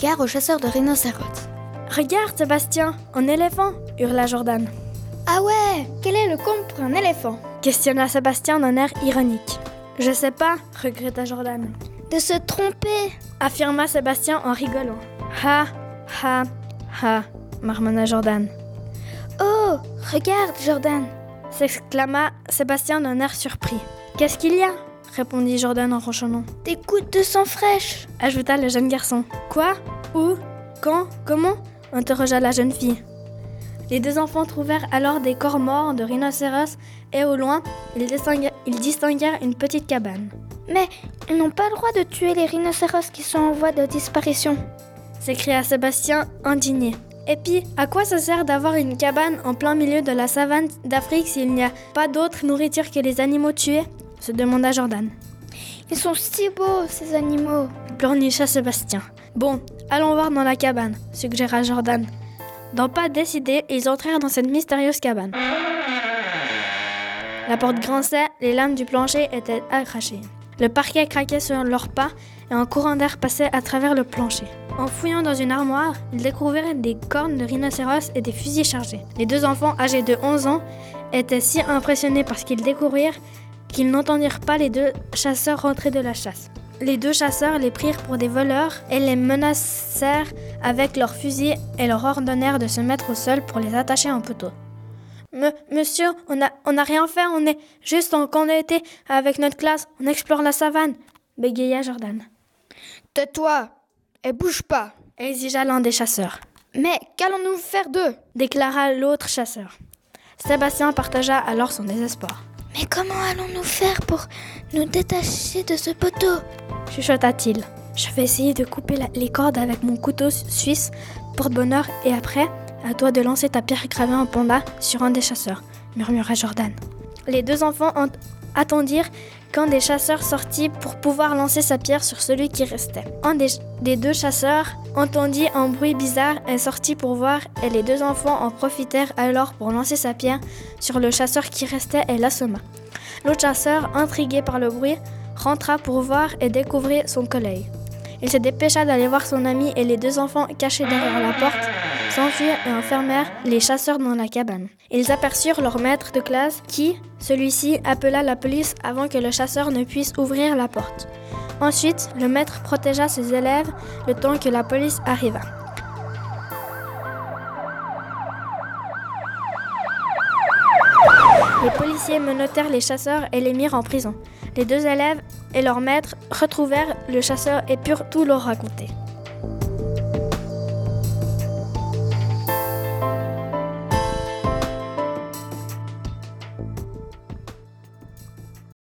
gare aux chasseurs de rhinocéros. Regarde, Sébastien, un éléphant hurla Jordan. Ah ouais Quel est le compte pour un éléphant? Questionna Sébastien d'un air ironique. Je sais pas, regretta Jordan. De se tromper affirma Sébastien en rigolant. Ha, ha, ha, marmonna Jordan. Oh, regarde, Jordan s'exclama Sébastien d'un air surpris. Qu'est-ce qu'il y a? Répondit Jordan en ronchonnant. Des gouttes de sang fraîche ajouta le jeune garçon. Quoi? Où? Quand? Comment? interrogea la jeune fille. Les deux enfants trouvèrent alors des corps morts de rhinocéros et au loin, ils distinguèrent, une petite cabane. Mais ils n'ont pas le droit de tuer les rhinocéros qui sont en voie de disparition s'écria Sébastien indigné. Et puis, à quoi ça sert d'avoir une cabane en plein milieu de la savane d'Afrique s'il n'y a pas d'autre nourriture que les animaux tués? Se demanda Jordan. Ils sont si beaux, ces animaux pleurnicha Sébastien. Bon, allons voir dans la cabane, suggéra Jordan. Dans pas décidé, ils entrèrent dans cette mystérieuse cabane. La porte grinçait, les lames du plancher étaient accrochées. Le parquet craquait sur leurs pas et un courant d'air passait à travers le plancher. En fouillant dans une armoire, ils découvrirent des cornes de rhinocéros et des fusils chargés. Les deux enfants âgés de 11 ans étaient si impressionnés par ce qu'ils découvrirent qu'ils n'entendirent pas les deux chasseurs rentrer de la chasse. Les deux chasseurs les prirent pour des voleurs et les menacèrent avec leurs fusils et leur ordonnèrent de se mettre au sol pour les attacher en poteau. monsieur, on n'a on a rien fait, on est juste en été avec notre classe, on explore la savane, bégaya Jordan. Tais-toi et bouge pas, exigea l'un des chasseurs. Mais qu'allons-nous faire d'eux? déclara l'autre chasseur. Sébastien partagea alors son désespoir. Mais comment allons-nous faire pour nous détacher de ce poteau? chuchota-t-il. Je vais essayer de couper les cordes avec mon couteau suisse, porte-bonheur, et après, à toi de lancer ta pierre gravée en panda sur un des chasseurs, murmura Jordan. Les deux enfants attendirent quand des chasseurs sortit pour pouvoir lancer sa pierre sur celui qui restait. Un des, deux chasseurs entendit un bruit bizarre et sortit pour voir et les deux enfants en profitèrent alors pour lancer sa pierre sur le chasseur qui restait et l'assomma. L'autre chasseur, intrigué par le bruit, rentra pour voir et découvrir son collègue. Il se dépêcha d'aller voir son ami et les deux enfants cachés derrière la porte s'enfuirent et enfermèrent les chasseurs dans la cabane. Ils aperçurent leur maître de classe qui, celui-ci, appela la police avant que le chasseur ne puisse ouvrir la porte. Ensuite, le maître protégea ses élèves le temps que la police arriva. Les policiers menottèrent les chasseurs et les mirent en prison. Les deux élèves et leur maître retrouvèrent le chasseur et purent tout leur raconter.